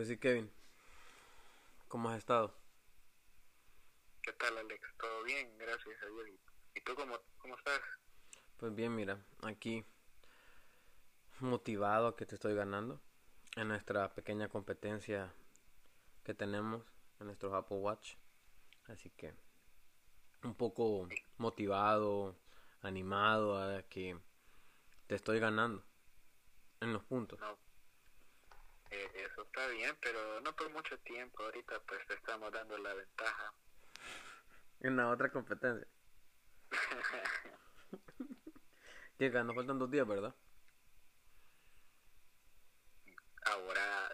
Pues sí, Kevin. ¿Cómo has estado? ¿Qué tal, Alex? ¿Todo bien? Gracias a Dios. ¿Y tú cómo, cómo estás? Pues bien, mira, aquí motivado a que te estoy ganando en nuestra pequeña competencia que tenemos en nuestro Apple Watch. Así que un poco motivado, animado a que te estoy ganando en los puntos. No. Eh, eso está bien, pero no por mucho tiempo. Ahorita pues te estamos dando la ventaja. En la otra competencia. que nos faltan dos días, ¿verdad? Ahora,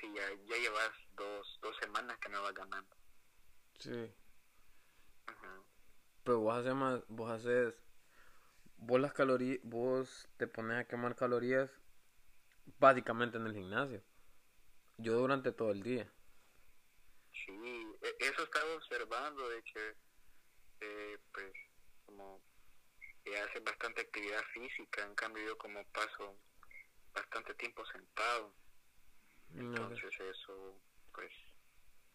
sí, ya, ya llevas dos, dos semanas que me vas ganando. Sí. Pero vos haces más, vos haces, vos las calorías, vos te pones a quemar calorías básicamente en el gimnasio. Yo durante todo el día. Sí, e, eso estaba observando de que, eh, pues, como que hace bastante actividad física, en cambio yo como paso bastante tiempo sentado. Entonces eso, pues...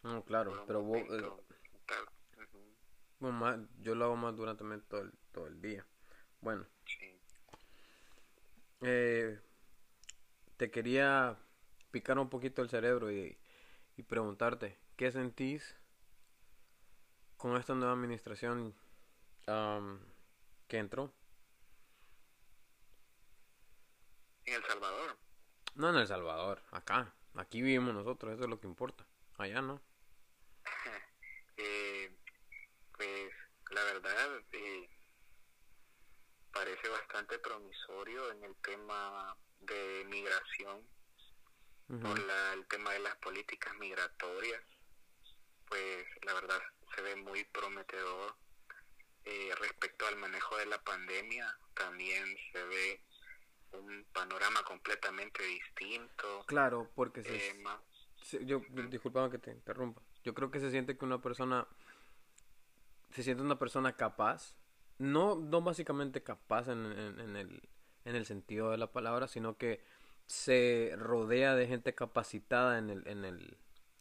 No, claro, pero vos... Eh, bueno, más, yo lo hago más durante todo el, todo el día. Bueno. Eh, te quería picar un poquito el cerebro y, y preguntarte, ¿qué sentís con esta nueva administración que entró? En El Salvador. No en El Salvador, acá. Aquí vivimos nosotros, eso es lo que importa. Allá no. la verdad eh, parece bastante promisorio en el tema de migración, por la, el tema de las políticas migratorias, pues la verdad se ve muy prometedor. Eh, respecto al manejo de la pandemia, también se ve un panorama completamente distinto. Claro, porque se, yo, disculpame que te interrumpa, yo creo que se siente que una persona se siente una persona capaz, no, no básicamente capaz en, en, el, en el sentido de la palabra, sino que se rodea de gente capacitada en el, en el,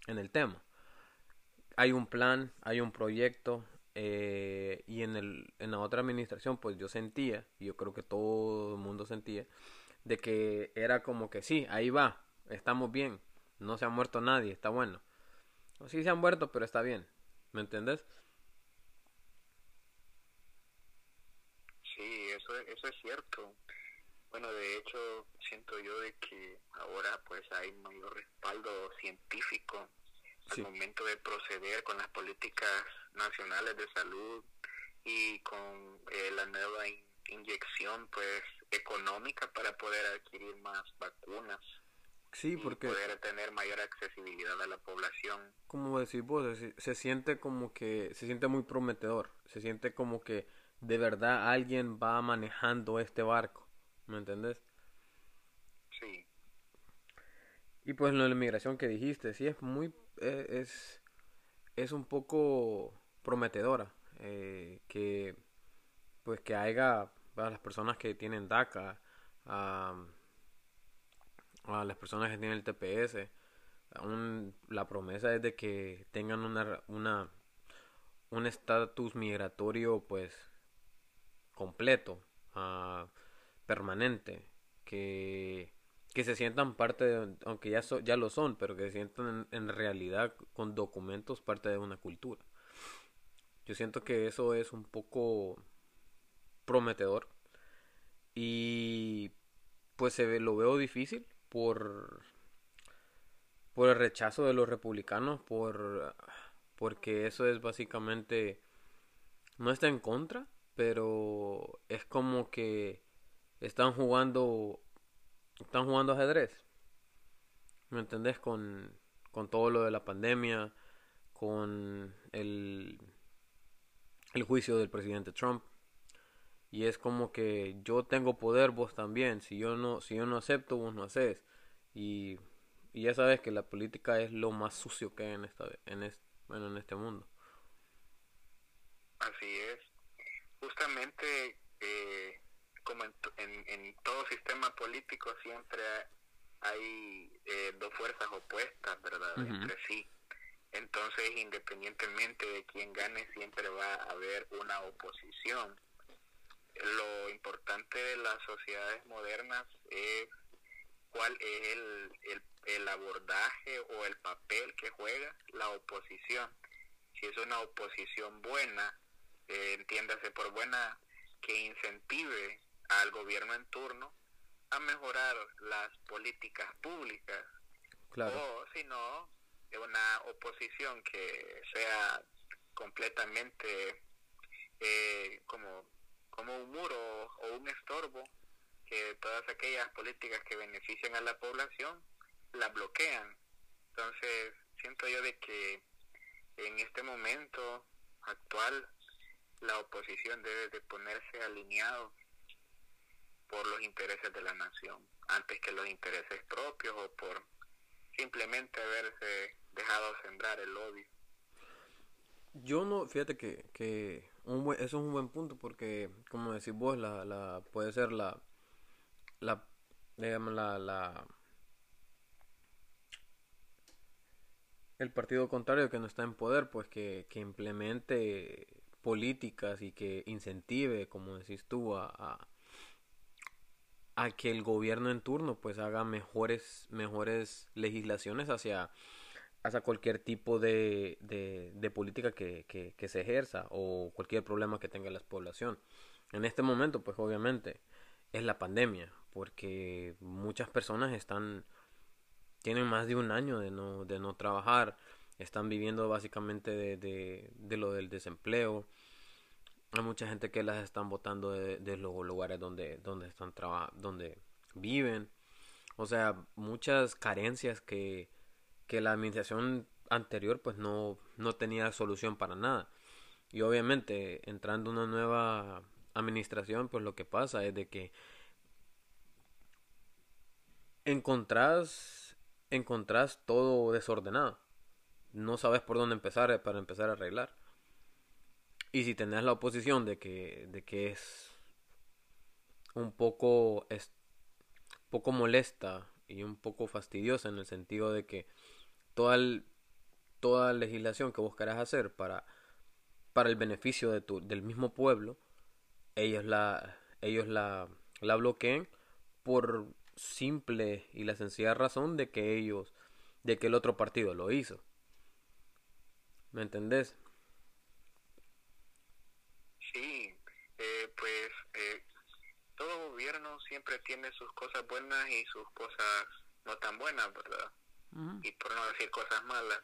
en el tema. Hay un plan, hay un proyecto, eh, y en, el, en la otra administración, pues yo sentía, y yo creo que todo el mundo sentía, de que era como que sí, ahí va, estamos bien, no se ha muerto nadie, está bueno. Sí se han muerto, pero está bien, ¿me entendés? eso, eso es cierto. Bueno, de hecho, siento yo de que ahora pues hay mayor respaldo científico al momento de proceder con las políticas nacionales de salud y con eh, la nueva inyección pues económica para poder adquirir más vacunas. Sí, porque... poder tener mayor accesibilidad a la población. Como decís vos, se siente como que, se siente muy prometedor, se siente como que de verdad alguien va manejando este barco, ¿me entendés? Sí. Y pues lo de la inmigración que dijiste, sí es muy, eh, es, es un poco prometedora, eh, que pues que haya a las personas que tienen DACA, a, a las personas que tienen el TPS, aún la promesa es de que tengan una, una un estatus migratorio pues completo, uh, permanente, que, que se sientan parte, de, aunque ya, ya lo son, pero que se sientan en, realidad con documentos parte de una cultura. Yo siento que eso es un poco prometedor y pues se lo veo difícil por por el rechazo de los republicanos por porque eso es básicamente no está en contra pero es como que están jugando están jugando ajedrez. ¿me entendés? con, con todo lo de la pandemia con el el juicio del presidente Trump. Y es como que yo tengo poder vos también. Si yo no si yo no acepto vos no haces. Y, y ya sabes que la política es lo más sucio que hay en esta en este, bueno, en este mundo. Así es. Justamente eh, como en, en, todo sistema político siempre hay eh, dos fuerzas opuestas, ¿verdad? Entre sí. Entonces, independientemente de quién gane, siempre va a haber una oposición. Lo importante de las sociedades modernas es cuál es el, el, el abordaje o el papel que juega la oposición. Si es una oposición buena, eh, entiéndase por buena, que incentive al gobierno en turno a mejorar las políticas públicas. O si no, una oposición que sea completamente eh, como, como un muro o un estorbo, que todas aquellas políticas que benefician a la población la bloquean. Entonces, siento yo de que en este momento actual la oposición debe de ponerse alineado por los intereses de la nación, antes que los intereses propios o por simplemente haberse dejado sembrar el odio. Yo no, fíjate que, que un eso es un buen punto porque, como decís vos, la, la, puede ser la, la, digamos, la, la, el partido contrario que no está en poder, pues que, que implemente políticas y que incentive, como decís tú, a, a, que el gobierno en turno pues haga mejores, mejores legislaciones hacia, hacia cualquier tipo de, de, política que, que, se ejerza o cualquier problema que tenga la población. En este momento, pues obviamente, es la pandemia, porque muchas personas están, tienen más de un año de no, de no trabajar, están viviendo básicamente de, de, de lo del desempleo. Hay mucha gente que las están votando de, los lugares donde, donde están donde viven. O sea, muchas carencias que, que la administración anterior pues no, no tenía solución para nada. Y obviamente entrando una nueva administración pues lo que pasa es de que encontrás, encontrás todo desordenado no sabes por dónde empezar eh, para empezar a arreglar. Y si tenés la oposición de que, de que es un poco, es, poco molesta y un poco fastidiosa en el sentido de que toda, toda legislación que buscarás hacer para, para el beneficio de tu, del mismo pueblo, ellos la, ellos la, la bloqueen por simple y la sencilla razón de que ellos, de que el otro partido lo hizo. ¿Me entendés? Sí, eh, pues eh, todo gobierno siempre tiene sus cosas buenas y sus cosas no tan buenas, ¿verdad? Y por no decir cosas malas.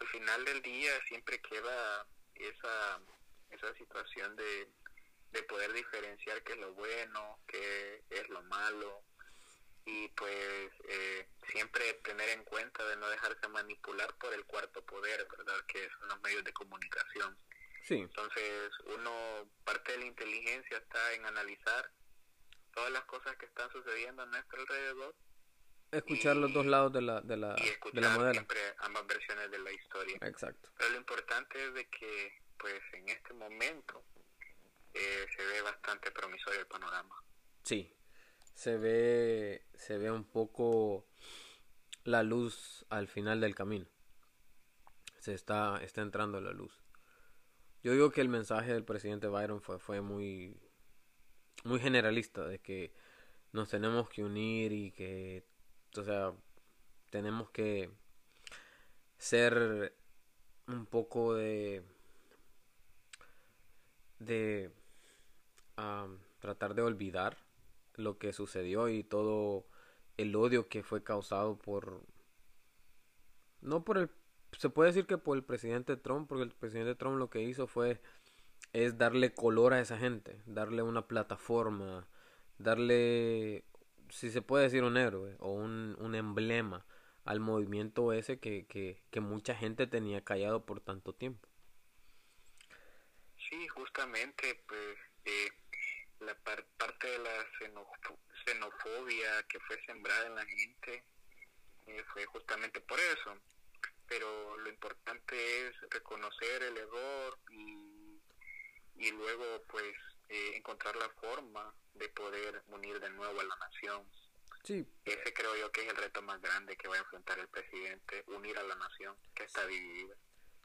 Al final del día siempre queda esa, esa situación de, de poder diferenciar qué es lo bueno, qué es lo malo, y pues eh, siempre tener en cuenta de no dejarse manipular por el cuarto poder, ¿verdad? Que son los medios de comunicación. Sí. Entonces, uno, parte de la inteligencia está en analizar todas las cosas que están sucediendo a nuestro alrededor. Escuchar los dos lados de la, de la, de la modela. siempre ambas versiones de la historia. Exacto. Pero lo importante es de que, pues, en este momento eh, se ve bastante promisorio el panorama. Sí, se ve se ve un poco la luz al final del camino. Se está está entrando la luz. Yo digo que el mensaje del presidente Byron fue fue muy muy generalista de que nos tenemos que unir y que o sea, tenemos que ser un poco de de tratar de olvidar lo que sucedió y todo el odio que fue causado por no por el se puede decir que por el presidente Trump porque el presidente Trump lo que hizo fue es darle color a esa gente darle una plataforma darle si se puede decir un héroe o un, un emblema al movimiento ese que, que, que mucha gente tenía callado por tanto tiempo sí justamente pues eh, la parte de la xenofobia que fue sembrada en la gente eh, fue justamente por eso. Pero lo importante es reconocer el error y, y luego pues eh, encontrar la forma de poder unir de nuevo a la nación. Sí. Ese creo yo que es el reto más grande que va a enfrentar el presidente, unir a la nación que está dividida.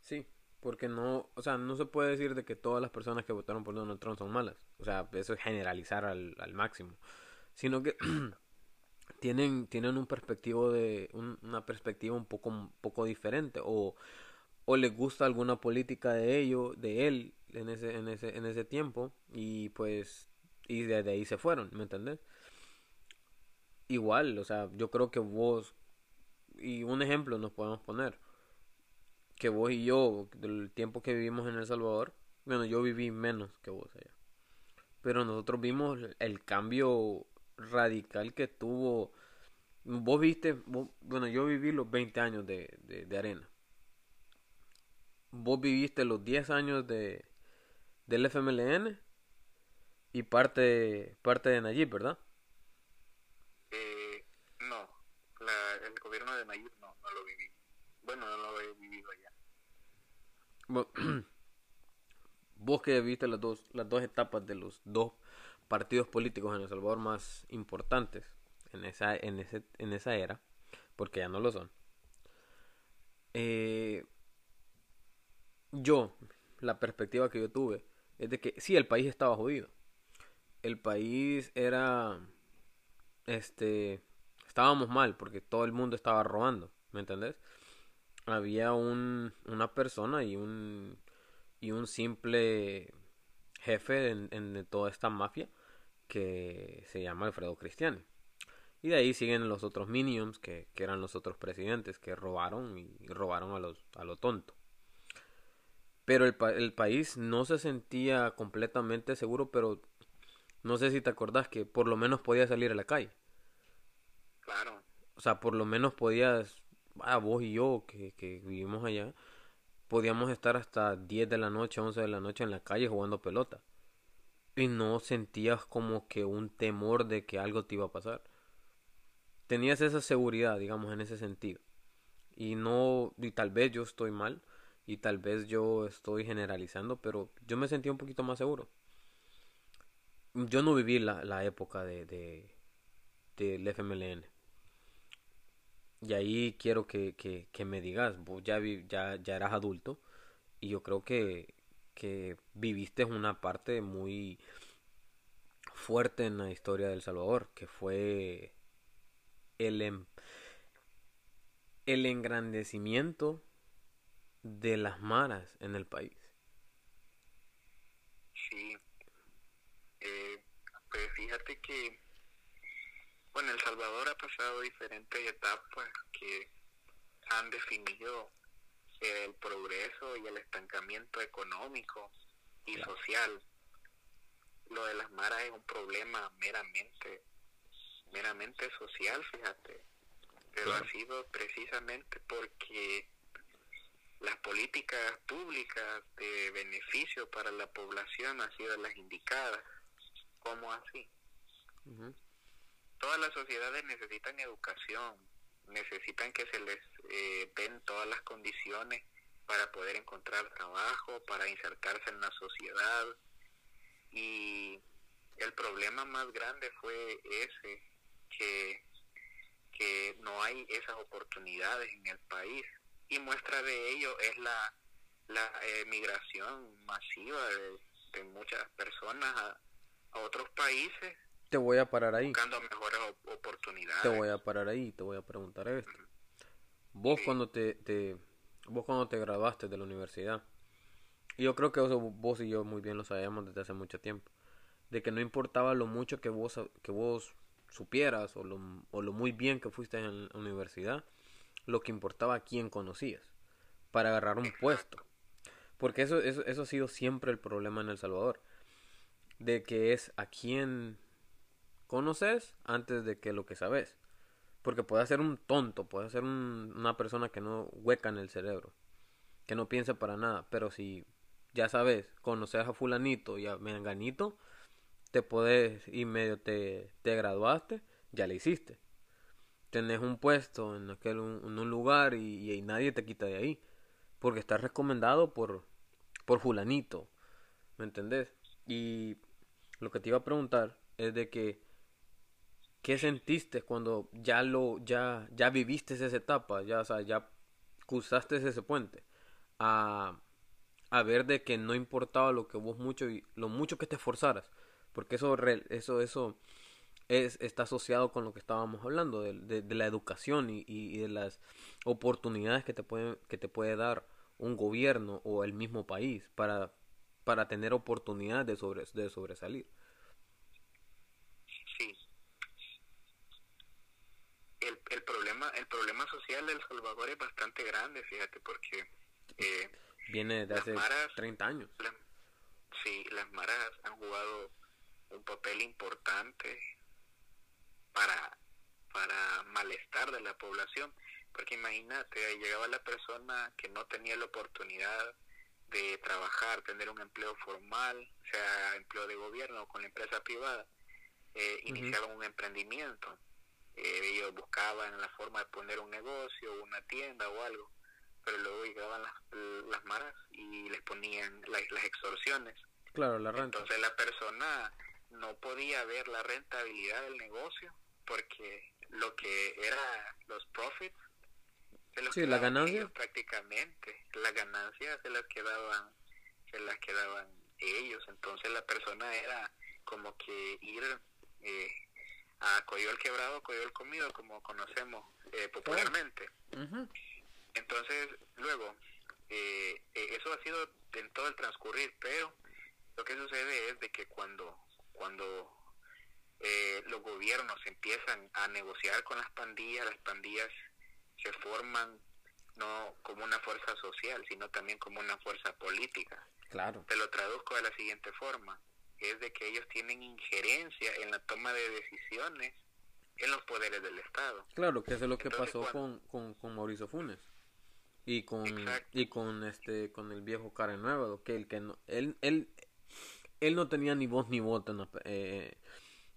Sí, porque no, o sea, no se puede decir de que todas las personas que votaron por Donald Trump son malas. O sea, eso es generalizar al, al máximo. Sino que tienen, tienen un perspectivo de, una perspectiva un poco, un poco diferente. O, o les gusta alguna política de ellos, de él, en ese, en ese, en ese tiempo. Y pues, y desde ahí se fueron, ¿me entendés? Igual, o sea, yo creo que vos, y un ejemplo nos podemos poner que vos y yo, del tiempo que vivimos en El Salvador, bueno, yo viví menos que vos allá. Pero nosotros vimos el cambio radical que tuvo. Vos viste, bueno, yo viví los 20 años de, de, arena. Vos viviste los 10 años de, del FMLN y parte, parte de Nayib, ¿verdad? Eh, no, la, el gobierno de Nayib no, no lo viví. Bueno, no lo he vivido allá. vos que viste las dos, las dos etapas de los dos partidos políticos en El Salvador más importantes en esa, en ese, en esa era, porque ya no lo son. Eh, yo, la perspectiva que yo tuve es de que sí, el país estaba jodido. El país era, este, estábamos mal porque todo el mundo estaba robando, ¿me entendés? había un, una persona y un, y un simple jefe en, toda esta mafia que se llama Alfredo Cristiani. Y de ahí siguen los otros minions que, que eran los otros presidentes que robaron y, robaron a, los, a lo tonto. Pero el, el país no se sentía completamente seguro, pero no sé si te acordás que por lo menos podías salir a la calle. Claro. O sea, por lo menos podías a vos y yo que, que vivimos allá, podíamos estar hasta 10 de la noche, 11 de la noche en la calle jugando pelota. Y no sentías como que un temor de que algo te iba a pasar. Tenías esa seguridad, digamos, en ese sentido. Y no, y tal vez yo estoy mal, y tal vez yo estoy generalizando, pero yo me sentía un poquito más seguro. Yo no viví la, la época de, de del FMLN. Y ahí quiero que, que, me digas, vos ya, ya, ya eras adulto y yo creo que, que viviste una parte muy fuerte en la historia del Salvador, que fue el, el engrandecimiento de las maras en el país. Sí, eh, pues fíjate que bueno, El Salvador ha pasado diferentes etapas que han definido el progreso y el estancamiento económico y social. Lo de las maras es un problema meramente, meramente social, fíjate. Pero ha sido precisamente porque las políticas públicas de beneficio para la población han sido las indicadas. ¿Cómo así? todas las sociedades necesitan educación, necesitan que se les eh, den todas las condiciones para poder encontrar trabajo, para insertarse en la sociedad. Y el problema más grande fue ese, que, que no hay esas oportunidades en el país. Y muestra de ello es la, la migración masiva de, muchas personas a, a otros países te voy a parar ahí. Buscando mejores oportunidades. Te voy a parar ahí, te voy a preguntar esto. Vos cuando te, te, vos cuando te graduaste de la universidad, y yo creo que eso vos y yo muy bien lo sabíamos desde hace mucho tiempo, de que no importaba lo mucho que vos, que vos supieras o lo, o lo muy bien que fuiste en la universidad, lo que importaba a quién conocías para agarrar un puesto. Porque eso, eso, ha sido siempre el problema en El Salvador. De que es a quién conoces antes de que lo que sabes. Porque puede ser un tonto, puede ser una persona que no hueca en el cerebro, que no piensa para nada. Pero si ya sabes, conoces a fulanito y a menganito, te puedes y medio te, te graduaste, ya le hiciste. Tenés un puesto en aquel un lugar y, y, nadie te quita de ahí. Porque estás recomendado por, por fulanito. ¿Me entendés? Y lo que te iba a preguntar es de que ¿qué sentiste cuando ya lo, ya, ya viviste esa etapa, ya, o sea, ya cruzaste ese puente a, a ver de que no importaba lo que vos mucho y lo mucho que te esforzaras, porque eso, eso, eso es, está asociado con lo que estábamos hablando, de, de, la educación y, y, de las oportunidades que te, pueden, que te puede dar un gobierno o el mismo país para, para tener oportunidades de, sobre, de sobresalir. Sí. El, el, problema, el problema social de El Salvador es bastante grande, fíjate, porque... Eh, Viene de hace 30 años. sí, las maras han jugado un papel importante para, para malestar de la población. Porque imagínate, llegaba la persona que no tenía la oportunidad de trabajar, tener un empleo formal, sea empleo de gobierno o con la empresa privada, eh, iniciaban un emprendimiento. Eh, ellos buscaban la forma de poner un negocio, una tienda o algo, pero luego llegaban las, las maras y les ponían las, las extorsiones. Claro, la renta. Entonces la persona no podía ver la rentabilidad del negocio porque lo que era los profits sí, la ganancia. prácticamente las ganancias se las quedaban se las quedaban ellos. Entonces la persona era como que ir eh, a Coyol quebrado Coyol comido como conocemos eh, popularmente. Entonces luego eh, eh, eso ha sido en todo el transcurrir pero lo que sucede es de que cuando cuando eh, los gobiernos empiezan a negociar con las pandillas, las pandillas se forman no como una fuerza social, sino también como una fuerza política. Claro. Te lo traduzco de la siguiente forma, es de que ellos tienen injerencia en la toma de decisiones en los poderes del Estado. Claro, que es lo que pasó con, con, con, Mauricio Funes y con y con este con el viejo Karen Nuevo, que el que no, él él él no tenía ni voz ni voto en, eh,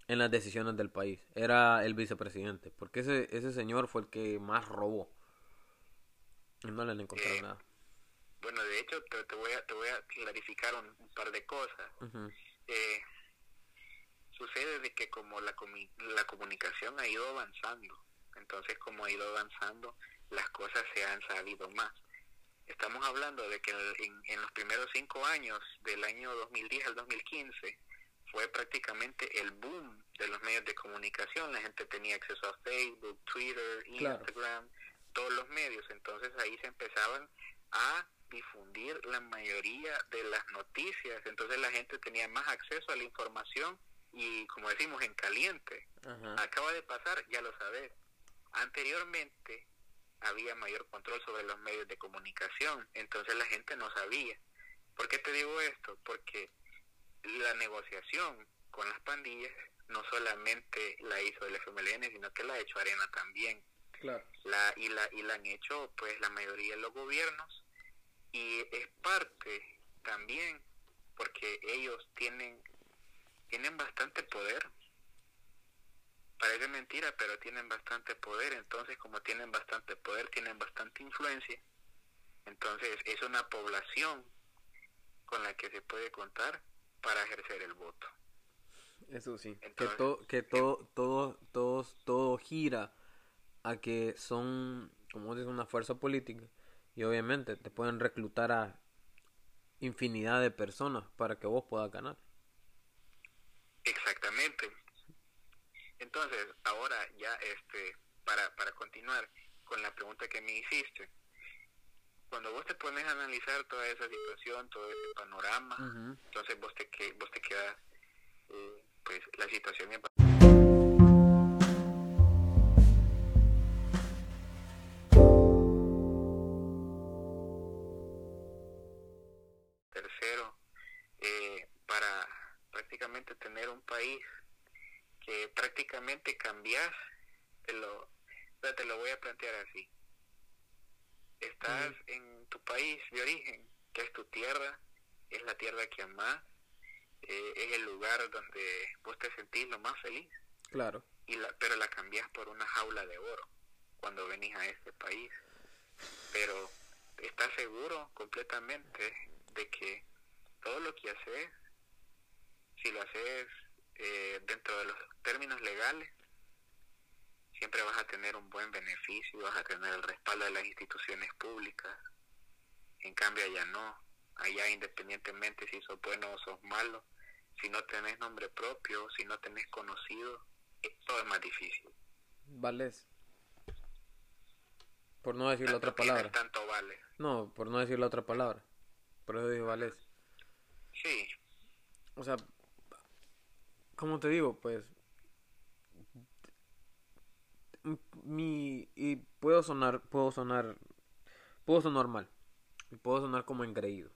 en las decisiones del país. Era el vicepresidente, porque ese, ese señor fue el que más robó. Y no le han encontrado eh, nada. Bueno, de hecho, te, voy, a, te voy a clarificar un, par de cosas. eh, sucede de que como la, la comunicación ha ido avanzando, entonces como ha ido avanzando, las cosas se han sabido más. Estamos hablando de que en, en los primeros cinco años, del año 2010 al 2015, fue prácticamente el boom de los medios de comunicación. La gente tenía acceso a Facebook, Twitter, Instagram, todos los medios. Entonces ahí se empezaban a difundir la mayoría de las noticias. Entonces la gente tenía más acceso a la información y, como decimos, en caliente. Acaba de pasar, ya lo sabes. Anteriormente había mayor control sobre los medios de comunicación, entonces la gente no sabía. ¿Por qué te digo esto? Porque la negociación con las pandillas no solamente la hizo el FMLN, sino que la ha hecho Arena también. La, y, la, y la han hecho pues la mayoría de los gobiernos y es parte también porque ellos tienen tienen bastante poder. Parece mentira pero tienen bastante poder. Entonces como tienen bastante poder tienen bastante influencia entonces es una población con la que se puede contar para ejercer el voto. Eso sí, que, todo que todo, todo, todo, todo gira a que son, como dices, una fuerza política y obviamente te pueden reclutar a infinidad de personas para que vos puedas ganar. Exactamente. Entonces, ahora ya este para para continuar con la pregunta que me hiciste, cuando vos te pones a analizar toda esa situación, todo ese panorama, entonces vos te, que, vos te quedas, eh, pues la situación es... Tercero, eh, para prácticamente tener un país que prácticamente cambias, te lo, te lo voy a plantear así estás en tu país de origen, que es tu tierra, es la tierra que amás, eh, es el lugar donde vos te sentís lo más feliz. Claro. Y la, pero la cambias por una jaula de oro cuando venís a este país. Pero estás seguro completamente de que todo lo que haces, si lo haces eh, dentro de los términos legales, siempre vas a tener un buen beneficio, vas a tener el respaldo de las instituciones públicas. En cambio allá no, allá independientemente si sos bueno o sos malo, si no tenés nombre propio, si no tenés conocido, todo es más difícil. Vales. Por no decir la otra palabra. Tanto vale. No, por no decir la otra palabra. Por eso dije vales. Sí. O sea, como te digo, pues mi y puedo sonar puedo sonar puedo sonar mal y puedo sonar como engreído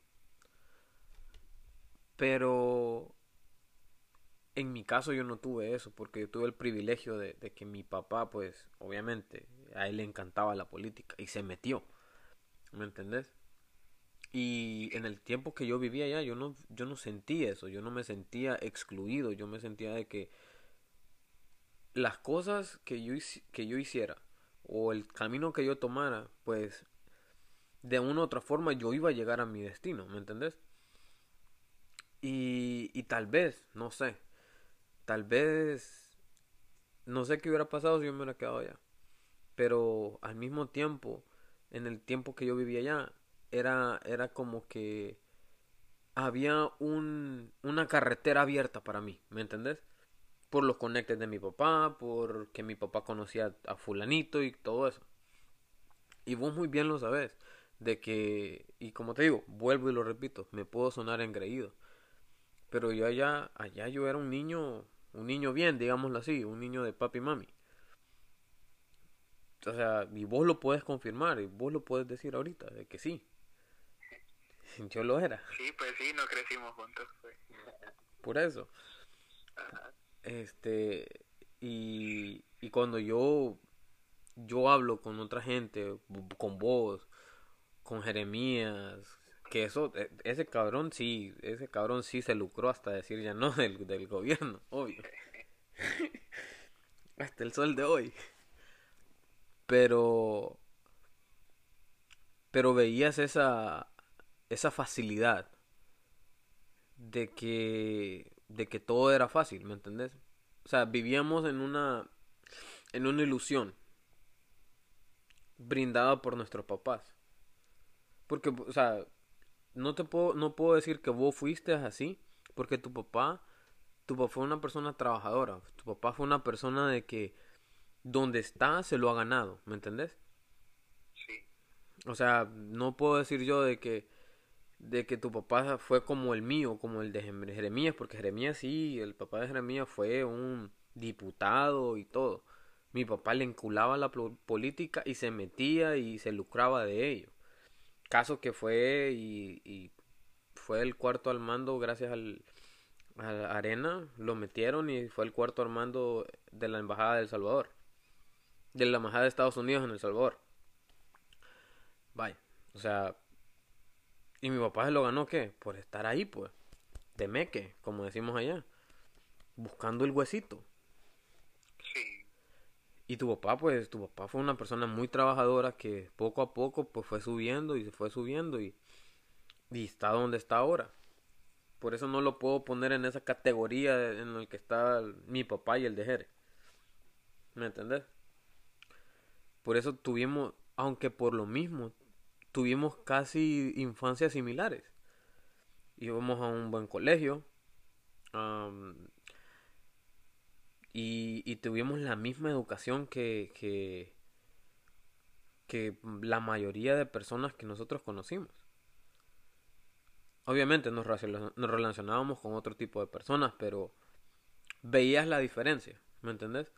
pero en mi caso yo no tuve eso porque yo tuve el privilegio de, que mi papá pues obviamente a él le encantaba la política y se metió ¿me entendés? y en el tiempo que yo vivía allá yo no yo no sentí eso yo no me sentía excluido yo me sentía de que las cosas que yo, que yo hiciera o el camino que yo tomara, pues de una u otra forma yo iba a llegar a mi destino, ¿me entendés? Y, y tal vez, no sé, tal vez, no sé qué hubiera pasado si yo me hubiera quedado allá. Pero al mismo tiempo, en el tiempo que yo vivía allá, era, era como que había un, una carretera abierta para mí, ¿me entendés? Por los conectes de mi papá, porque mi papá conocía a fulanito y todo eso. Y vos muy bien lo sabes, de que, y como te digo, vuelvo y lo repito, me puedo sonar engreído. Pero yo allá, allá yo era un niño, un niño bien, digámoslo así, un niño de papi y mami. O sea, y vos lo puedes confirmar, y vos lo puedes decir ahorita, de que sí. Yo lo era. Sí, pues sí, no crecimos juntos. Pues. Por eso. Este, y, y cuando yo, yo hablo con otra gente, con vos, con Jeremías, que eso, e, ese cabrón sí, ese cabrón sí se lucró hasta decir ya no del, del gobierno, obvio. hasta el sol de hoy. Pero, pero veías esa, esa facilidad de que de que todo era fácil, ¿me entendés? O sea, vivíamos en una en una ilusión brindada por nuestros papás. Porque, o sea, no te puedo no puedo decir que vos fuiste así, porque tu papá tu papá fue una persona trabajadora, tu papá fue una persona de que donde está se lo ha ganado, ¿me entendés? Sí. O sea, no puedo decir yo de que de que tu papá fue como el mío, como el de Jeremías, porque Jeremías sí, el papá de Jeremías fue un diputado y todo. Mi papá le enculaba la política y se metía y se lucraba de ello. Caso que fue y, fue el cuarto al mando gracias al, a Arena, lo metieron y fue el cuarto al mando de la Embajada de El Salvador. De la Embajada de Estados Unidos en El Salvador. Vaya, o sea, y mi papá se lo ganó, ¿qué? Por estar ahí, pues. De meque, como decimos allá. Buscando el huesito. Sí. Y tu papá, pues, tu papá fue una persona muy trabajadora que poco a poco, pues, fue subiendo y se fue subiendo y, y está donde está ahora. Por eso no lo puedo poner en esa categoría en la que está mi papá y el de Jere. ¿Me entendés? Por eso tuvimos, aunque por lo mismo, tuvimos casi infancias similares. Íbamos a un buen colegio. y, y, tuvimos la misma educación que, que, que la mayoría de personas que nosotros conocimos. Obviamente nos, nos relacionábamos con otro tipo de personas, pero veías la diferencia, ¿me entendés?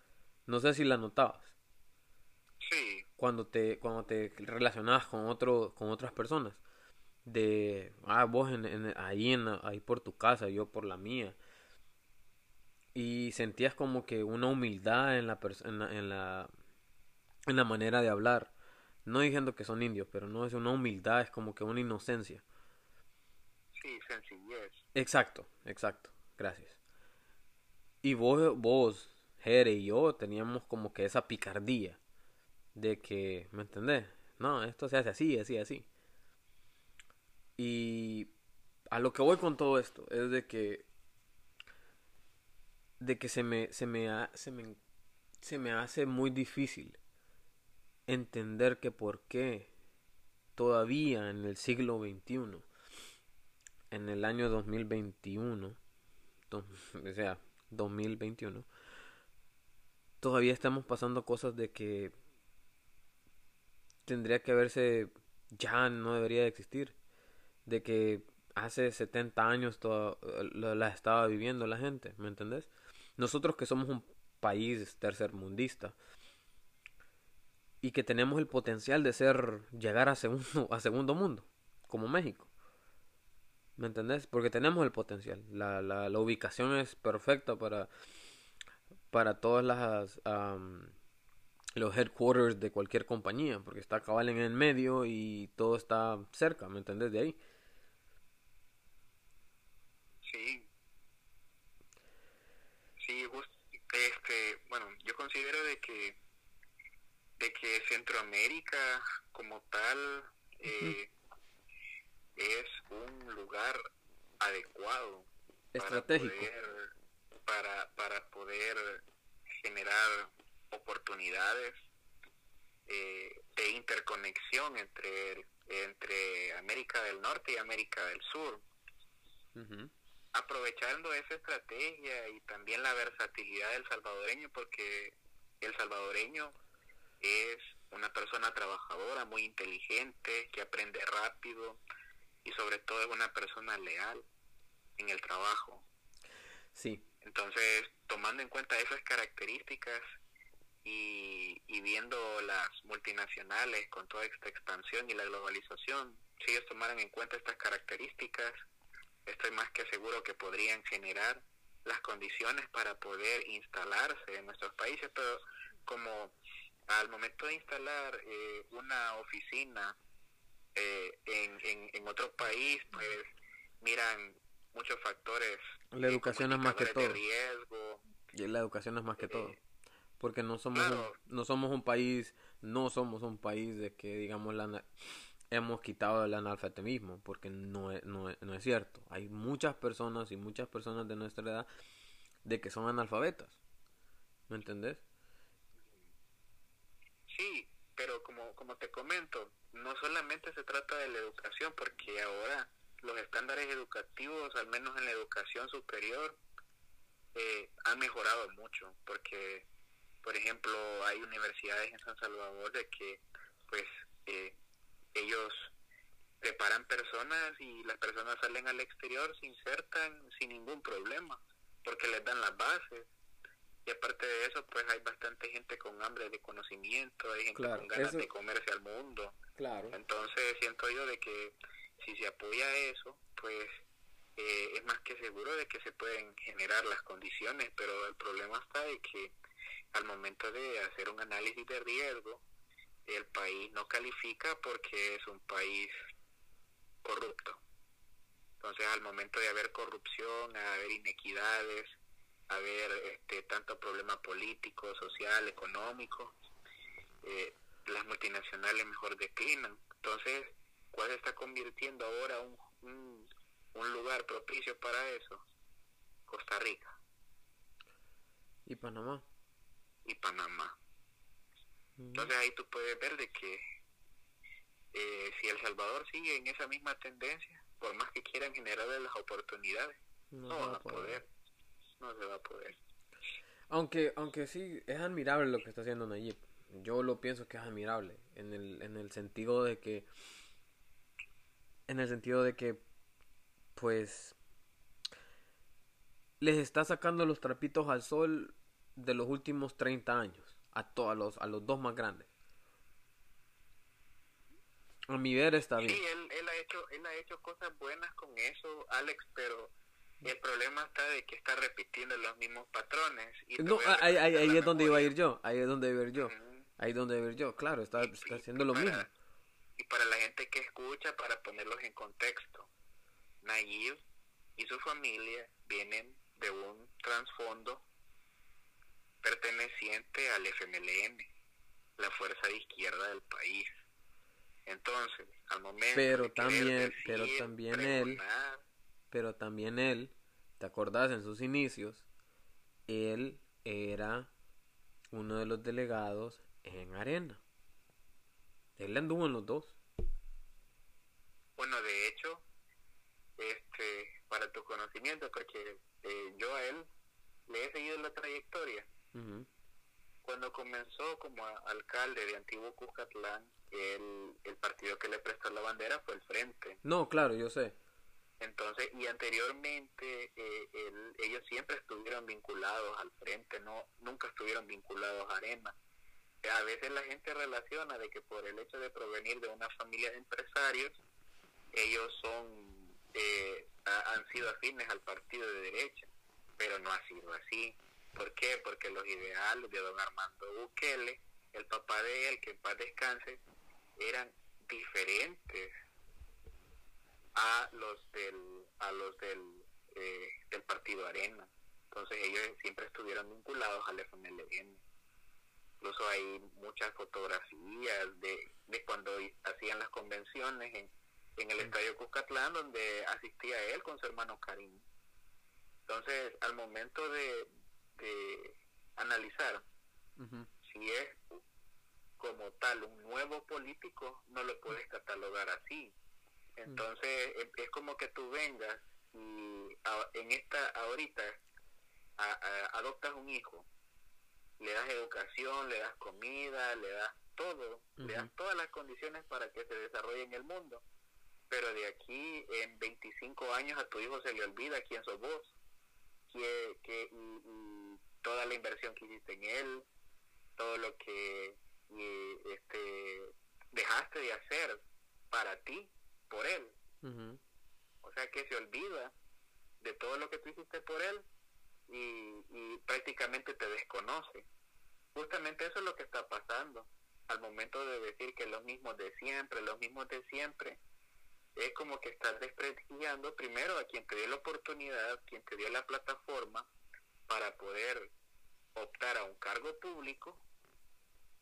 No sé si la notabas cuando te cuando te relacionabas con otro con otras personas. De ah vos en, ahí en ahí por tu casa yo por la mía. Y sentías como que una humildad en la en la, en la en la manera de hablar. No diciendo que son indios pero no es una humildad es como que una inocencia. Sí sencillez. Exacto exacto. Gracias. Y vos vos Jere y yo teníamos como que esa picardía de que, ¿me entendés? No, esto se hace así, así, así. Y a lo que voy con todo esto es de que de que se me se me se me se me hace muy difícil entender que por qué todavía en el siglo XXI, en el año 2021, o sea, 2021, todavía estamos pasando cosas de que tendría que haberse, ya no debería de existir, de que hace 70 años toda, la estaba viviendo la gente, ¿me entendés? Nosotros que somos un país tercermundista y que tenemos el potencial de ser llegar a segundo a segundo mundo como México ¿me entendés? porque tenemos el potencial la, la, la ubicación es perfecta para para todas las los headquarters de cualquier compañía porque está cabal en el medio y todo está cerca ¿me entendés? de ahí. Sí. Sí este, bueno, yo considero de que de que Centroamérica como tal eh, es un lugar adecuado estratégico. para poder, para, poder generar oportunidades eh, de interconexión entre entre América del Norte y América del Sur aprovechando esa estrategia y también la versatilidad del salvadoreño, porque el salvadoreño es una persona trabajadora, muy inteligente, que aprende rápido y sobre todo es una persona leal en el trabajo. Sí. Entonces, tomando en cuenta esas características y, y viendo las multinacionales con toda esta expansión y la globalización, si ellos tomaran en cuenta estas características, estoy más que seguro que podrían generar las condiciones para poder instalarse en nuestros países, pero como al momento de instalar eh, una oficina eh, en, en, otro país, pues miran muchos factores. La educación es más que todo. Y la educación es más que todo. Porque no somos, no somos un país, no somos un país de que, digamos, la, hemos quitado el analfabetismo, porque no es, no, no es cierto. Hay muchas personas y muchas personas de nuestra edad de que son analfabetas. ¿Me entendés? Sí, pero como, como te comento, no solamente se trata de la educación, porque ahora los estándares educativos, al menos en la educación superior, eh, han mejorado mucho, porque, por ejemplo, hay universidades en San Salvador de que, pues, eh, ellos preparan personas y las personas salen al exterior, se insertan sin ningún problema, porque les dan las bases. Y aparte de eso, pues hay bastante gente con hambre de conocimiento, hay gente con ganas de comerse al mundo. Claro. Entonces siento yo de que si se apoya eso, pues eh, es más que seguro de que se pueden generar las condiciones, pero el problema está de que al momento de hacer un análisis de riesgo, el país no califica porque es un país corrupto. Entonces, al momento de haber corrupción, haber inequidades, haber este, tanto problema político, social, económico, eh, las multinacionales mejor declinan. Entonces, ¿cuál se está convirtiendo ahora un, un, un lugar propicio para eso? Costa Rica. ¿Y Panamá? Y Panamá. Entonces ahí tú puedes ver de que eh, si El Salvador sigue en esa misma tendencia, por más que quieran generarle las oportunidades, no, va a poder. No se va a poder. Aunque, aunque sí, es admirable lo que está haciendo Nayib. Yo lo pienso que es admirable. En el, en el sentido de que. En el sentido de que. Pues. Les está sacando los trapitos al sol de los últimos 30 años a todos los, a los dos más grandes. A mi ver está bien. Sí, él, él, ha hecho, él ha hecho cosas buenas con eso, Alex, pero el problema está de que está repitiendo los mismos patrones. Y no, ahí, ahí, es donde iba a ir yo, ahí es donde iba a ir yo, ahí es donde iba a ir yo, claro, está, está haciendo lo mismo. Y para la gente que escucha, para ponerlos en contexto, Nayib y su familia vienen de un trasfondo perteneciente al FMLN, la fuerza de izquierda del país. Entonces, al momento pero también, pero también él, pero también él, ¿te acordás en sus inicios? Él era uno de los delegados en Arena. Él anduvo en los dos. Bueno, de hecho, este, para tu conocimiento, porque eh, yo a él le he seguido la trayectoria. Cuando comenzó como alcalde de Antiguo Cuscatlán, el, el partido que le prestó la bandera fue el Frente. No, claro, yo sé. Entonces, y anteriormente eh, ellos siempre estuvieron vinculados al frente, no nunca estuvieron vinculados a Arena. A veces la gente relaciona de que por el hecho de provenir de una familia de empresarios, ellos son eh, han sido afines al partido de derecha, pero no ha sido así. ¿Por qué? Porque los ideales de don Armando Bukele, el papá de él, que en paz descanse, eran diferentes a los del a los del, eh, del partido Arena. Entonces ellos siempre estuvieron vinculados al FMLN incluso hay muchas fotografías de, de cuando hacían las convenciones en, en el estadio Cuscatlán donde asistía él con su hermano Karim. Entonces al momento de, analizar si es como tal un nuevo político no lo puedes catalogar así. Entonces es como que tú vengas y en esta ahorita adoptas un hijo, le das educación, le das comida, le das todo, le das todas las condiciones para que se desarrolle en el mundo. Pero de aquí en 25 años a tu hijo se le olvida quién sos vos, que, que y, toda la inversión que hiciste en él, todo lo que este dejaste de hacer para ti por él. O sea que se olvida de todo lo que tú hiciste por él y, prácticamente te desconoce. Justamente eso es lo que está pasando. Al momento de decir que los mismos de siempre, los mismos de siempre, es como que estás desprestigiando primero a quien te dio la oportunidad, quien te dio la plataforma para poder optar a un cargo público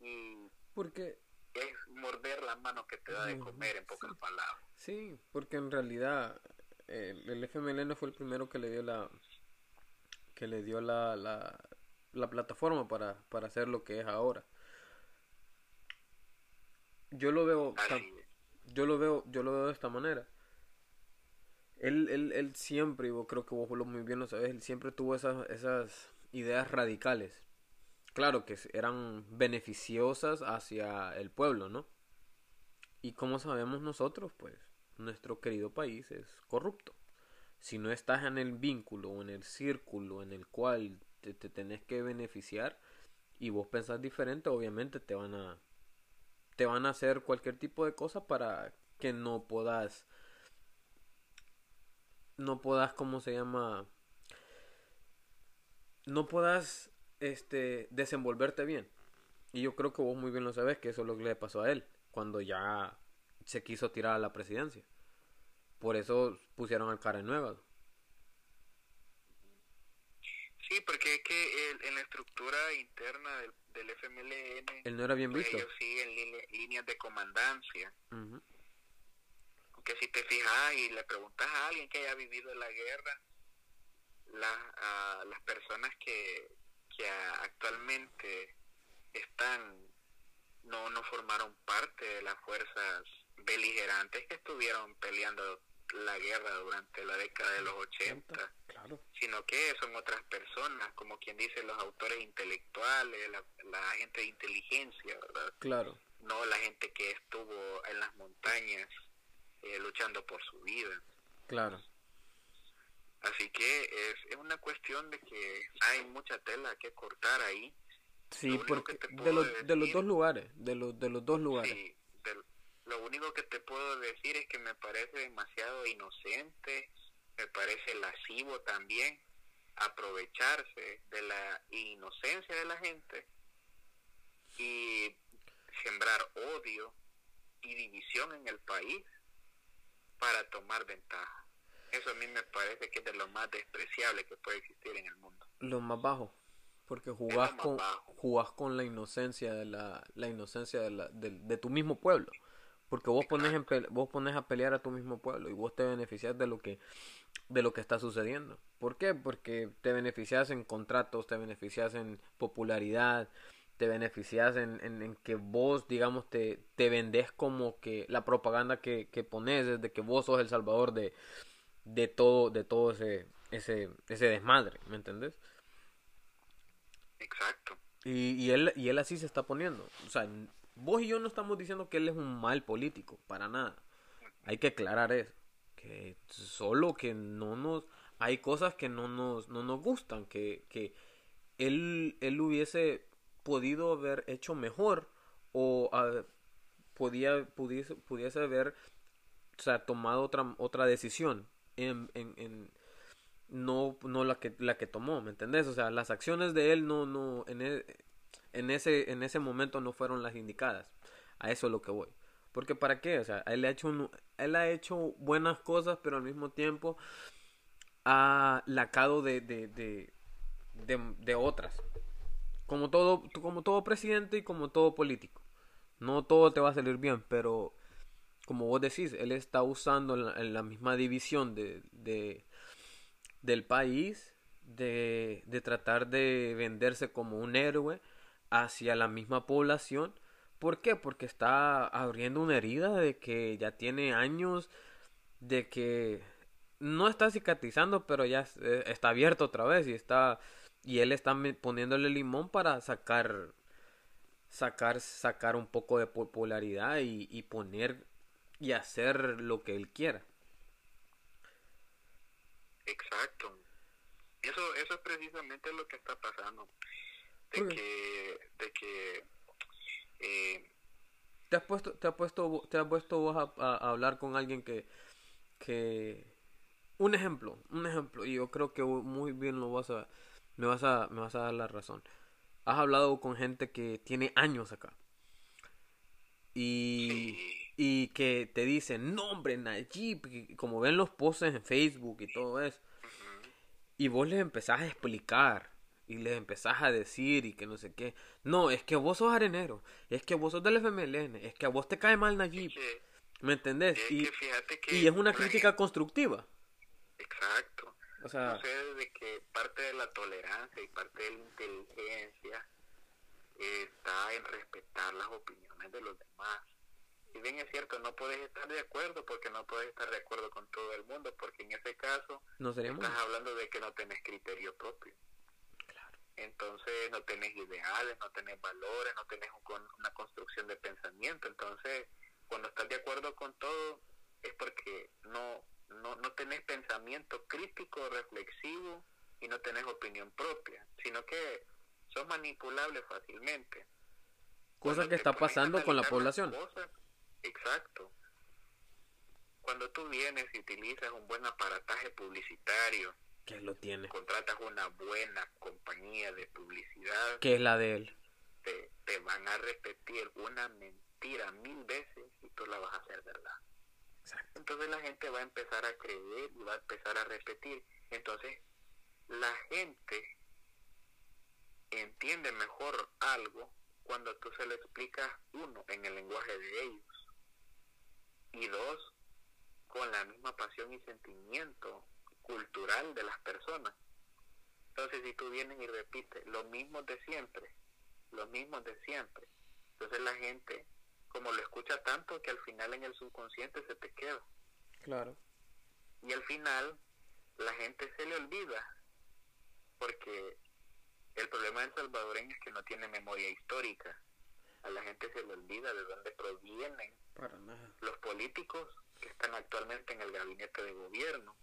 y porque es morder la mano que te da de comer en pocas palabras. Sí, porque en realidad el, el FMLN fue el primero que le dio la que le dio la, la, la plataforma para, para hacer lo que es ahora. Yo lo veo yo lo veo yo lo veo de esta manera. Él, él, él siempre, y vos creo que vos lo muy bien lo sabes, él siempre tuvo esas, esas ideas radicales claro que eran beneficiosas hacia el pueblo, ¿no? Y como sabemos nosotros, pues nuestro querido país es corrupto. Si no estás en el vínculo o en el círculo en el cual te, tenés que beneficiar y vos pensás diferente, obviamente te van a te van a hacer cualquier tipo de cosa para que no puedas no puedas, ¿cómo se llama? No puedas este, desenvolverte bien. Y yo creo que vos muy bien lo sabes que eso es lo que le pasó a él cuando ya se quiso tirar a la presidencia. Por eso pusieron al cara nueva. Sí, porque es que en la estructura interna del, del, FMLN, él no era bien pues, visto. Ellos siguen líneas de comandancia. Que si te fijas y le preguntas a alguien que haya vivido la guerra, la, a las personas que, actualmente están no no formaron parte de las fuerzas beligerantes que estuvieron peleando la guerra durante la década de los 80, sino que son otras personas, como quien dice los autores intelectuales, la, gente de inteligencia, ¿verdad? Claro. No la gente que estuvo en las montañas eh, luchando por su vida. Claro. Así que es, es una cuestión de que hay mucha tela que cortar ahí. Sí, porque de, los, de los dos lugares, de los, de los dos lugares. Sí, lo único que te puedo decir es que me parece demasiado inocente, me parece lascivo también aprovecharse de la inocencia de la gente y sembrar odio y división en el país para tomar ventaja. Eso a mí me parece que es de lo más despreciable que puede existir en el mundo. Lo más bajo, porque jugás con jugás con la inocencia de la, la inocencia de, la, de, tu mismo pueblo, porque vos pones en vos pones a pelear a tu mismo pueblo y vos te beneficias de lo que de lo que está sucediendo. ¿Por qué? Porque te beneficias en contratos, te beneficias en popularidad, te beneficias en, en, que vos, digamos, te, te vendes como que la propaganda que, que pones es de que vos sos el salvador de, de todo, de todo ese, ese, ese desmadre, ¿me entendés? Exacto. Y, y, él, y él así se está poniendo. O sea, vos y yo no estamos diciendo que él es un mal político, para nada. Hay que aclarar eso. Que solo que no nos... Hay cosas que no nos, no nos gustan, que, que él, él hubiese podido haber hecho mejor o podía, pudiese, pudiese haber tomado otra, otra decisión en, en, en, no, no la que, la que tomó, ¿me entendés? O sea, las acciones de él no, no, en, e, en, ese, en ese momento no fueron las indicadas. A eso es lo que voy. Porque para qué, o sea, él ha hecho, él ha hecho buenas cosas, pero al mismo tiempo ha lacado de, de, de, de otras. Como todo, como todo presidente y como todo político. No todo te va a salir bien, pero como vos decís, él está usando en la, misma división de, del país de, de tratar de venderse como un héroe hacia la misma población. ¿Por qué? Porque está abriendo una herida de que ya tiene años, de que no está cicatrizando, pero ya eh, está abierto otra vez y está y él está poniéndole limón para sacar sacar sacar un poco de popularidad y, y poner y hacer lo que él quiera. Exacto. Eso eso es precisamente lo que está pasando. De que de que eh, te has puesto te has puesto te has puesto vos a, a hablar con alguien que que un ejemplo un ejemplo y yo creo que muy bien lo vas a me vas a, me vas a dar la razón. Has hablado con gente que tiene años acá. Y, y que te dicen, no hombre, Najib, como ven los posts en Facebook y todo eso. Y vos les empezás a explicar y les empezás a decir y que no sé qué. No, es que vos sos arenero, es que vos sos del FMLN, es que a vos te cae mal Najib. ¿Me entendés? y, y es una crítica constructiva. Exacto. O sea, de que parte de la tolerancia y parte de la inteligencia está en respetar las opiniones de los demás. Si bien es cierto, no puedes estar de acuerdo porque no puedes estar de acuerdo con todo el mundo, porque en ese caso no estás hablando de que no tenés criterio propio. Claro. Entonces no tenés ideales, no tenés valores, no tenés una construcción de pensamiento. Entonces, cuando estás de acuerdo con todo, es porque no no, no tenés pensamiento crítico, reflexivo y no tenés opinión propia, sino que sos manipulable fácilmente. Cosa que está pasando con la población. exacto. Cuando tú vienes y utilizas un buen aparataje publicitario, que lo tiene. Contratas una buena compañía de publicidad. Que es la de él. Te, te van a repetir una mentira mil veces y tú la vas a hacer verdad. Entonces la gente va a empezar a creer y va a empezar a repetir. Entonces la gente entiende mejor algo cuando tú se lo explicas, uno, en el lenguaje de ellos, y dos, con la misma pasión y sentimiento cultural de las personas. Entonces, si tú vienes y repites lo mismo de siempre, lo mismo de siempre, entonces la gente como lo escucha tanto que al final en el subconsciente se te queda. Claro. Y al final la gente se le olvida, porque el problema del salvadoreño es que no tiene memoria histórica. A la gente se le olvida de dónde provienen los políticos que están actualmente en el gabinete de gobierno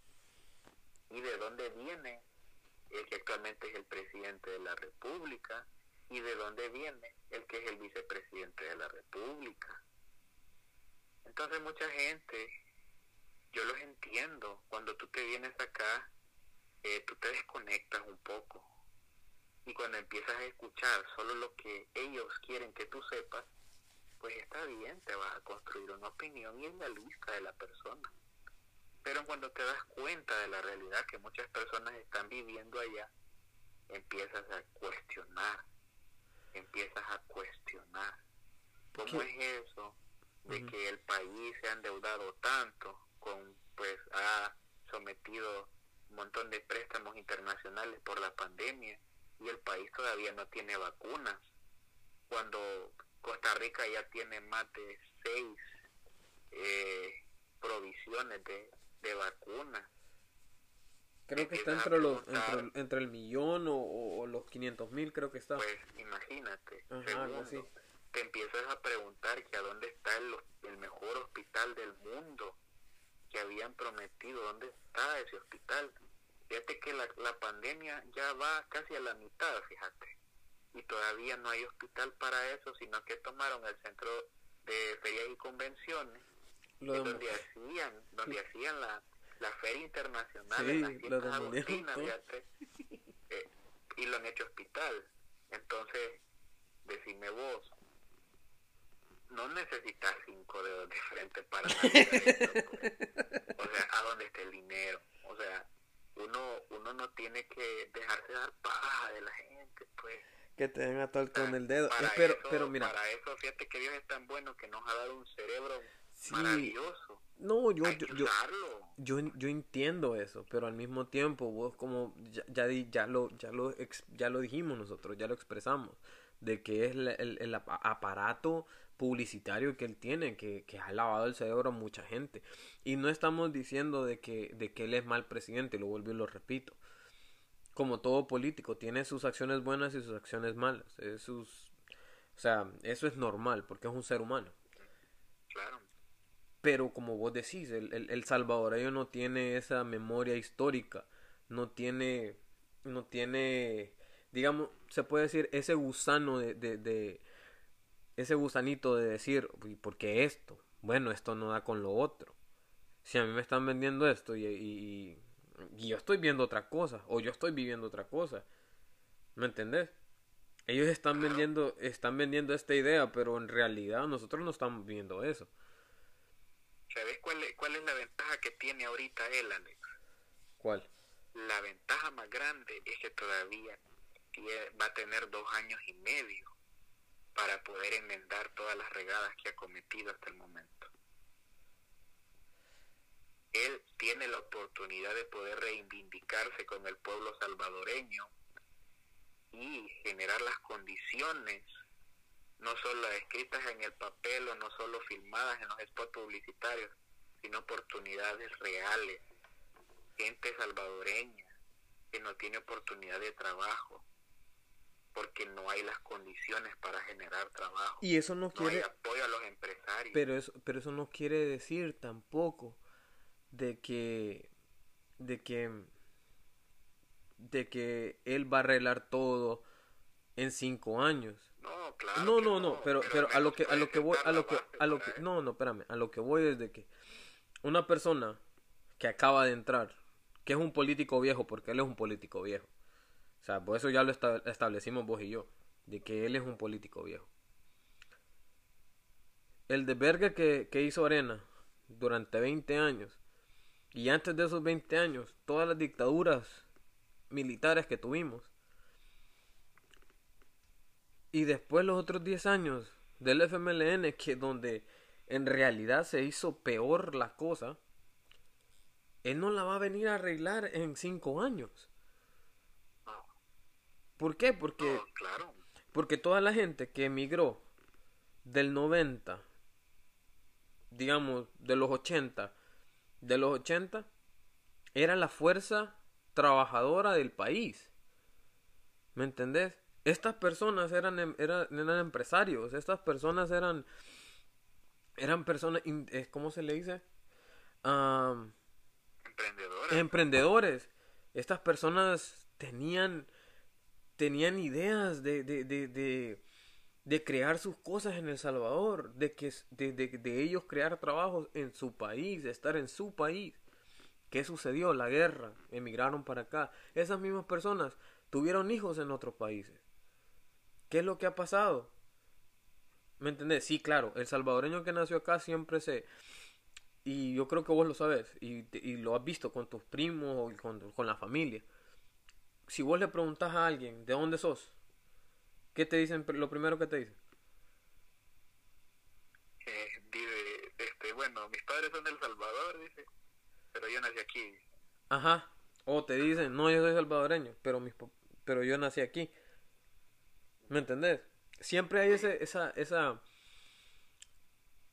y de dónde viene el que actualmente es el presidente de la República y de dónde viene el que es el vicepresidente de la República. Entonces mucha gente, yo los entiendo, cuando tú te vienes acá, eh, tú te desconectas un poco y cuando empiezas a escuchar solo lo que ellos quieren que tú sepas, pues está bien, te vas a construir una opinión y es la lista de la persona. Pero cuando te das cuenta de la realidad que muchas personas están viviendo allá, empiezas a cuestionar empiezas a cuestionar. Cómo es eso de que el país se ha endeudado tanto con pues ha sometido un montón de préstamos internacionales por la pandemia y el país todavía no tiene vacunas cuando Costa Rica ya tiene más de seis eh, provisiones de, de vacunas. Creo que está entre, los, entre, el millón o, los 500 mil, creo que está. Pues imagínate. Segundo, te empiezas a preguntar que a dónde está el, el mejor hospital del mundo que habían prometido, dónde está ese hospital. Fíjate que la, la pandemia ya va casi a la mitad, fíjate. Y todavía no hay hospital para eso, sino que tomaron el centro de ferias y convenciones, donde hacían, donde hacían la la Feria Internacional sí, en eh, y lo han hecho hospital. Entonces, decime vos, no necesitas cinco dedos de frente para pues. O sea, ¿a dónde está el dinero? O sea, uno uno no tiene que dejarse dar paja de la gente, pues. Que te den a todo con el dedo. Para pero, eso, pero mira. Para eso, fíjate que Dios es tan bueno que nos ha dado un cerebro maravilloso. No, yo, yo, yo, yo, entiendo eso, pero al mismo tiempo vos como ya, ya, ya, lo, ya, lo, ya lo dijimos nosotros, ya lo expresamos, de que es el, el, aparato publicitario que él tiene, que, que, ha lavado el cerebro a mucha gente. Y no estamos diciendo de que, de que él es mal presidente, lo vuelvo y lo repito. Como todo político, tiene sus acciones buenas y sus acciones malas. Es sus, o sea, eso es normal, porque es un ser humano. Claro. Pero como vos decís, el, el, el salvadoreño no tiene esa memoria histórica, no tiene, no tiene, digamos, se puede decir, ese gusano de, de, de ese gusanito de decir, ¿por qué esto? Bueno, esto no da con lo otro. Si a mí me están vendiendo esto y, y, y yo estoy viendo otra cosa, o yo estoy viviendo otra cosa, ¿me entendés? Ellos están vendiendo, están vendiendo esta idea, pero en realidad nosotros no estamos viendo eso. ¿Sabes cuál es, cuál es la ventaja que tiene ahorita él, Alex? ¿Cuál? La ventaja más grande es que todavía va a tener dos años y medio para poder enmendar todas las regadas que ha cometido hasta el momento. Él tiene la oportunidad de poder reivindicarse con el pueblo salvadoreño y generar las condiciones no solo escritas en el papel o no solo filmadas en los spots publicitarios, sino oportunidades reales, gente salvadoreña que no tiene oportunidad de trabajo porque no hay las condiciones para generar trabajo. Y eso no, quiere apoyo a los empresarios. Pero eso pero eso no quiere decir tampoco de que de que de que él va a arreglar todo en cinco años no, claro. No, no, no, pero, pero, a lo que, a lo que voy, a lo que, a lo que, no, no, espérame, a lo que voy es de que una persona que acaba de entrar, que es un político viejo, porque él es un político viejo, o sea, por eso ya lo establecimos vos y yo, de que él es un político viejo. El de verga que, que hizo Arena durante 20 años, y antes de esos 20 años, todas las dictaduras militares que tuvimos, y después los otros 10 años del FMLN, que donde en realidad se hizo peor la cosa, él no la va a venir a arreglar en 5 años. ¿Por qué? Porque, porque toda la gente que emigró del 90, digamos, de los 80, de los 80, era la fuerza trabajadora del país. ¿Me entendés? Estas personas eran, em, eran, eran empresarios, estas personas eran, eran personas, eh, ¿cómo se le dice? emprendedores. Emprendedores. Estas personas tenían, tenían ideas de, de, de, de, crear sus cosas en El Salvador, de, que, de, de ellos crear trabajos en su país, de estar en su país. ¿Qué sucedió? La guerra, emigraron para acá. Esas mismas personas tuvieron hijos en otros países. ¿Qué es lo que ha pasado? ¿Me entendés? Sí, claro, el salvadoreño que nació acá siempre se... Y yo creo que vos lo sabes y, y lo has visto con tus primos y con, con, la familia. Si vos le preguntas a alguien, ¿de dónde sos? ¿Qué te dicen? Lo primero que te dicen. Eh, este, bueno, mis padres son del Salvador, dice, pero yo nací aquí. Ajá. O te dicen, no, yo soy salvadoreño, pero, mis, pero yo nací aquí. ¿Me entendés? siempre hay ese, esa, esa,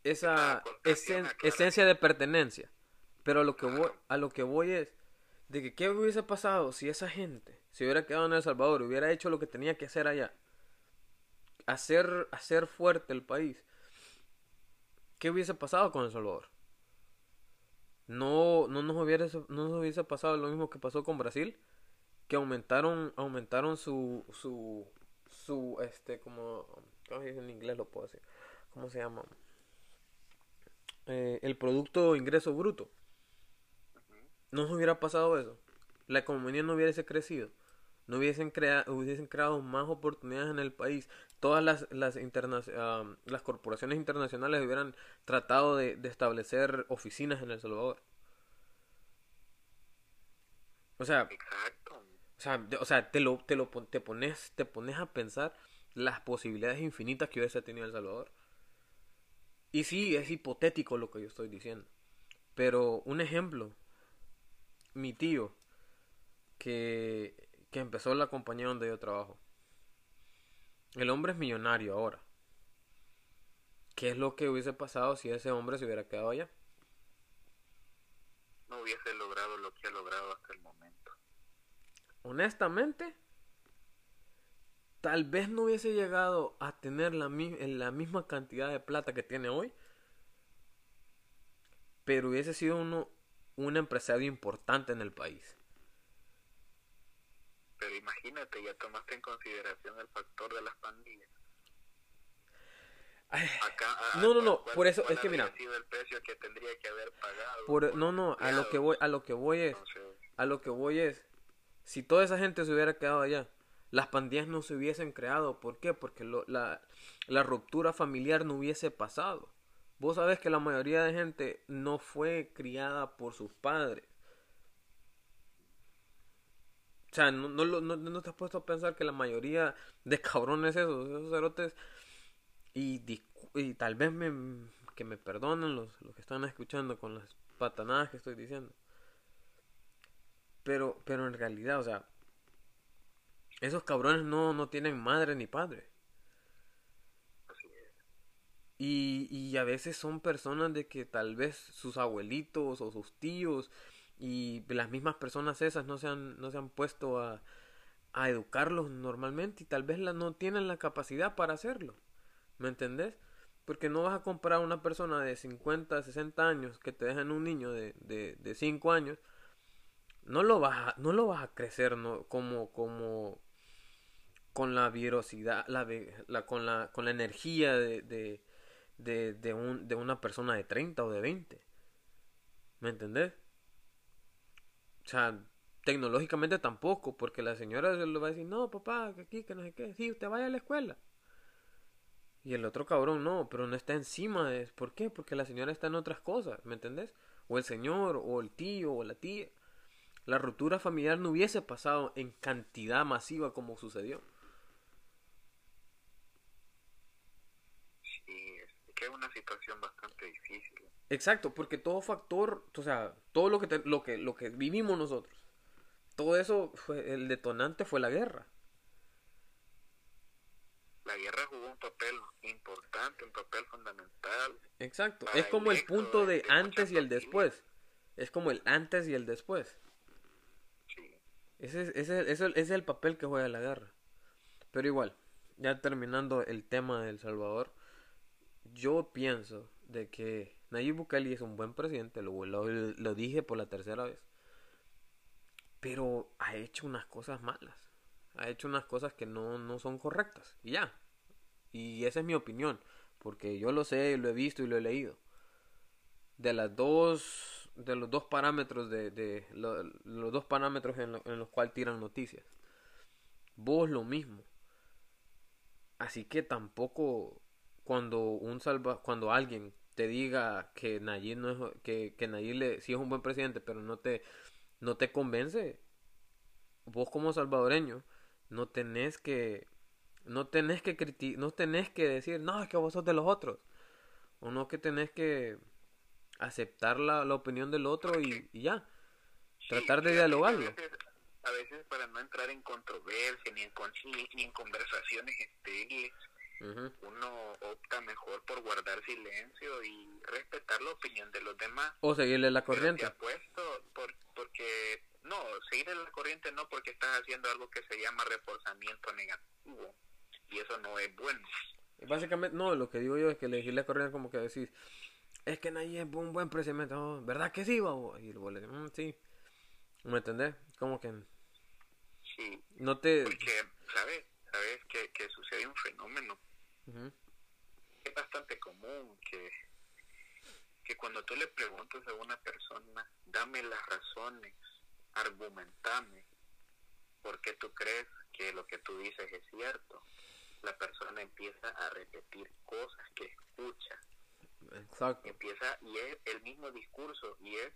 esa esencia de pertenencia. Pero a lo que voy, a lo que voy es de que qué hubiese pasado si esa gente se hubiera quedado en El Salvador, hubiera hecho lo que tenía que hacer allá, hacer, hacer fuerte el país. ¿Qué hubiese pasado con El Salvador? No, no nos hubiese, no hubiese pasado lo mismo que pasó con Brasil, que aumentaron, aumentaron su, su, su, este, como, ¿cómo se dice en inglés? Lo puedo decir. ¿Cómo se llama? Eh, el producto ingreso bruto. No se hubiera pasado eso. La economía no hubiese crecido. No hubiesen, creado hubiesen creado más oportunidades en el país. Todas las, las, las corporaciones internacionales hubieran tratado de, de, establecer oficinas en El Salvador. O sea, o sea, o sea te, lo, te, lo, te, pones, te pones a pensar las posibilidades infinitas que hubiese tenido El Salvador. Y sí, es hipotético lo que yo estoy diciendo. Pero un ejemplo, mi tío, que, que empezó la compañía donde yo trabajo. El hombre es millonario ahora. ¿Qué es lo que hubiese pasado si ese hombre se hubiera quedado allá? No hubiese logrado lo que ha logrado. Honestamente, tal vez no hubiese llegado a tener la, la misma cantidad de plata que tiene hoy, pero hubiese sido uno, un empresario importante en el país. Pero imagínate, ya tomaste en consideración el factor de las pandillas. no, no, no, por eso es que mira. no, no, a lo que voy, a lo que voy es, a lo que voy es, si toda esa gente se hubiera quedado allá, las pandillas no se hubiesen creado. ¿Por qué? Porque la, la ruptura familiar no hubiese pasado. Vos sabés que la mayoría de gente no fue criada por sus padres. O sea, no, no, no, no te puesto a pensar que la mayoría de cabrones esos, esos cerotes, y, y tal vez me, que me perdonen los, los que están escuchando con las patanadas que estoy diciendo. Pero, pero en realidad, o sea, esos cabrones no, no tienen madre ni padre. Y, y a veces son personas de que tal vez sus abuelitos o sus tíos y las mismas personas esas no se han, no se han puesto a, a educarlos normalmente y tal vez la, no tienen la capacidad para hacerlo. ¿Me entendés? Porque no vas a comprar a una persona de 50, 60 años que te dejan un niño de, de, de 5 años. No lo vas a, no lo vas a crecer no, como, como con la virosidad, la, la, con, la, con la energía de, de, de, un, de una persona de 30 o de 20. ¿Me entendés? O sea, tecnológicamente tampoco, porque la señora le va a decir, no, papá, que aquí, que no sé qué, sí, usted vaya a la escuela. Y el otro cabrón no, pero no está encima de. ¿Por qué? Porque la señora está en otras cosas, ¿me entendés? O el señor, o el tío, o la tía. La ruptura familiar no hubiese pasado en cantidad masiva como sucedió. Sí, es que es una situación bastante difícil. Exacto, porque todo factor, o sea, todo lo que, lo que, lo que vivimos nosotros, todo eso, fue, el detonante fue la guerra. La guerra jugó un papel importante, un papel fundamental. Exacto, es como el, punto de, antes y el después. Es como el antes y el después. Ese, ese es el papel que juega la guerra. Pero igual, ya terminando el tema de El Salvador, yo pienso de que Nayib Bukele es un buen presidente, lo, lo, dije por la tercera vez. Pero ha hecho unas cosas malas. Ha hecho unas cosas que no, no son correctas. Y ya. Y esa es mi opinión. Porque yo lo sé, lo he visto y lo he leído. De las dos. De los dos parámetros de. de los dos parámetros en, en los cuales tiran noticias. Vos lo mismo. Así que tampoco cuando un salva, cuando alguien te diga que Nayib no es, que, que Nayib le, sí es un buen presidente, pero no te, no te convence, vos como salvadoreño no tenés que no tenés que criticar, no tenés que decir, no, es que vos sos de los otros. O no que tenés que aceptar la, la opinión del otro y, ya. Tratar de dialogarlo. A veces, para no entrar en controversia ni en, ni, en conversaciones estériles, uno opta mejor por guardar silencio y respetar la opinión de los demás. O seguirle la corriente. apuesto por, porque, no, seguirle la corriente no porque estás haciendo algo que se llama reforzamiento negativo y eso no es bueno. Básicamente, no, lo que digo yo es que elegir la corriente como que decís, es que nadie es un buen presidente, ¿verdad que sí, babo? Y luego le mm, sí, ¿me entendés? Como que... Sí. No te... Porque, ¿sabes? ¿Sabes que, que sucede un fenómeno? Es bastante común que, que cuando tú le preguntas a una persona, dame las razones, argumentame, ¿por qué tú crees que lo que tú dices es cierto? La persona empieza a repetir cosas que escucha. Exacto. Empieza y es el mismo discurso y es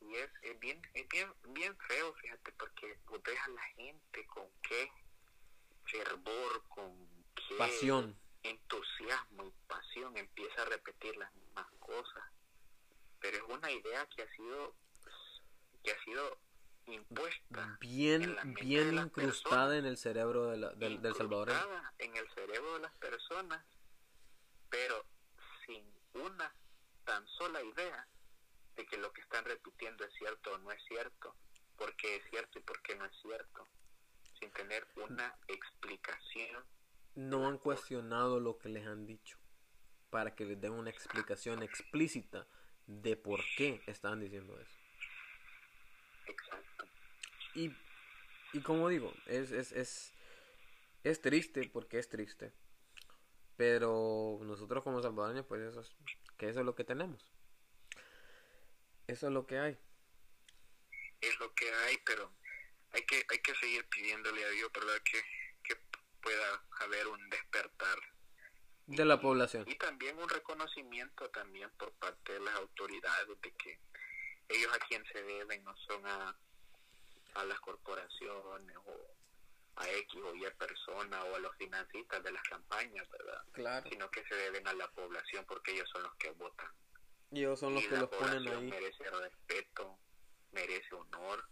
y es, es bien es bien bien feo, fíjate, porque deja a la gente con qué fervor, con qué pasión, entusiasmo y pasión empieza a repetir las mismas cosas. Pero es una idea que ha sido que ha sido impuesta bien bien incrustada en el cerebro de la, del, del salvadoreño en el cerebro de las personas pero sin una tan sola idea de que lo que están repitiendo es cierto o no es cierto, por qué es cierto y por qué no es cierto, sin tener una explicación. No han cuestionado lo que les han dicho para que les den una explicación explícita de por qué están diciendo eso. Exacto. Y, y como digo, es, es, es, es triste porque es triste. Pero nosotros como salvadoreños, pues eso es, que eso es lo que tenemos. Eso es lo que hay. Es lo que hay, pero hay que hay que seguir pidiéndole a Dios, ¿verdad? Que, que pueda haber un despertar de la población. Y también un reconocimiento también por parte de las autoridades de que ellos a quien se deben no son a, a las corporaciones o a X o Y persona o a los financistas de las campañas, ¿verdad? Claro. Sino que se deben a la población porque ellos son los que votan. Y ellos son los que los ponen ahí. merece respeto, merece honor,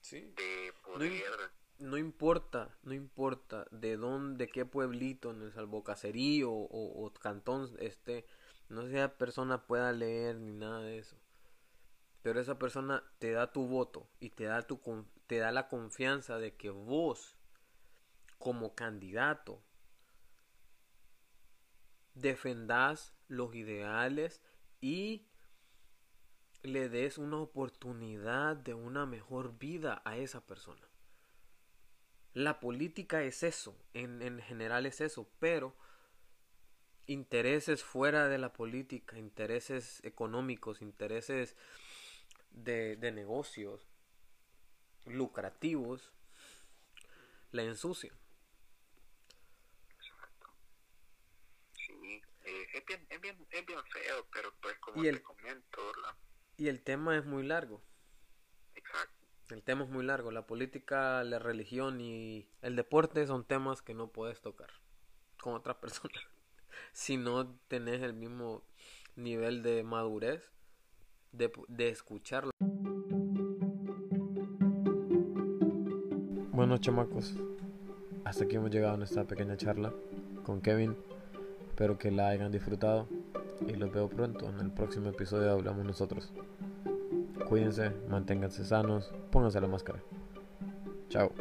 sí. de poder. No, importa, no importa de dónde, de qué pueblito en el salvocacerío o, o cantón este, no sea persona pueda leer ni nada de eso. Pero esa persona te da tu voto y te da tu te da la confianza de que vos como candidato defendás los ideales y le des una oportunidad de una mejor vida a esa persona. La política es eso, en, en general es eso, pero intereses fuera de la política, intereses económicos, intereses de, de negocios lucrativos, la ensucian. Es bien, es bien, es bien feo, pero pues como te comento, y el tema es muy largo. Exacto. El tema es muy largo. La política, la religión y el deporte son temas que no puedes tocar con otras personas. si no tenés el mismo nivel de madurez de, de escucharlo. Bueno, chamacos, hasta aquí hemos llegado a nuestra pequeña charla con Kevin. Espero que la hayan disfrutado y los veo pronto en el próximo episodio Hablamos Nosotros. Cuídense, manténganse sanos, pónganse la máscara. Chao.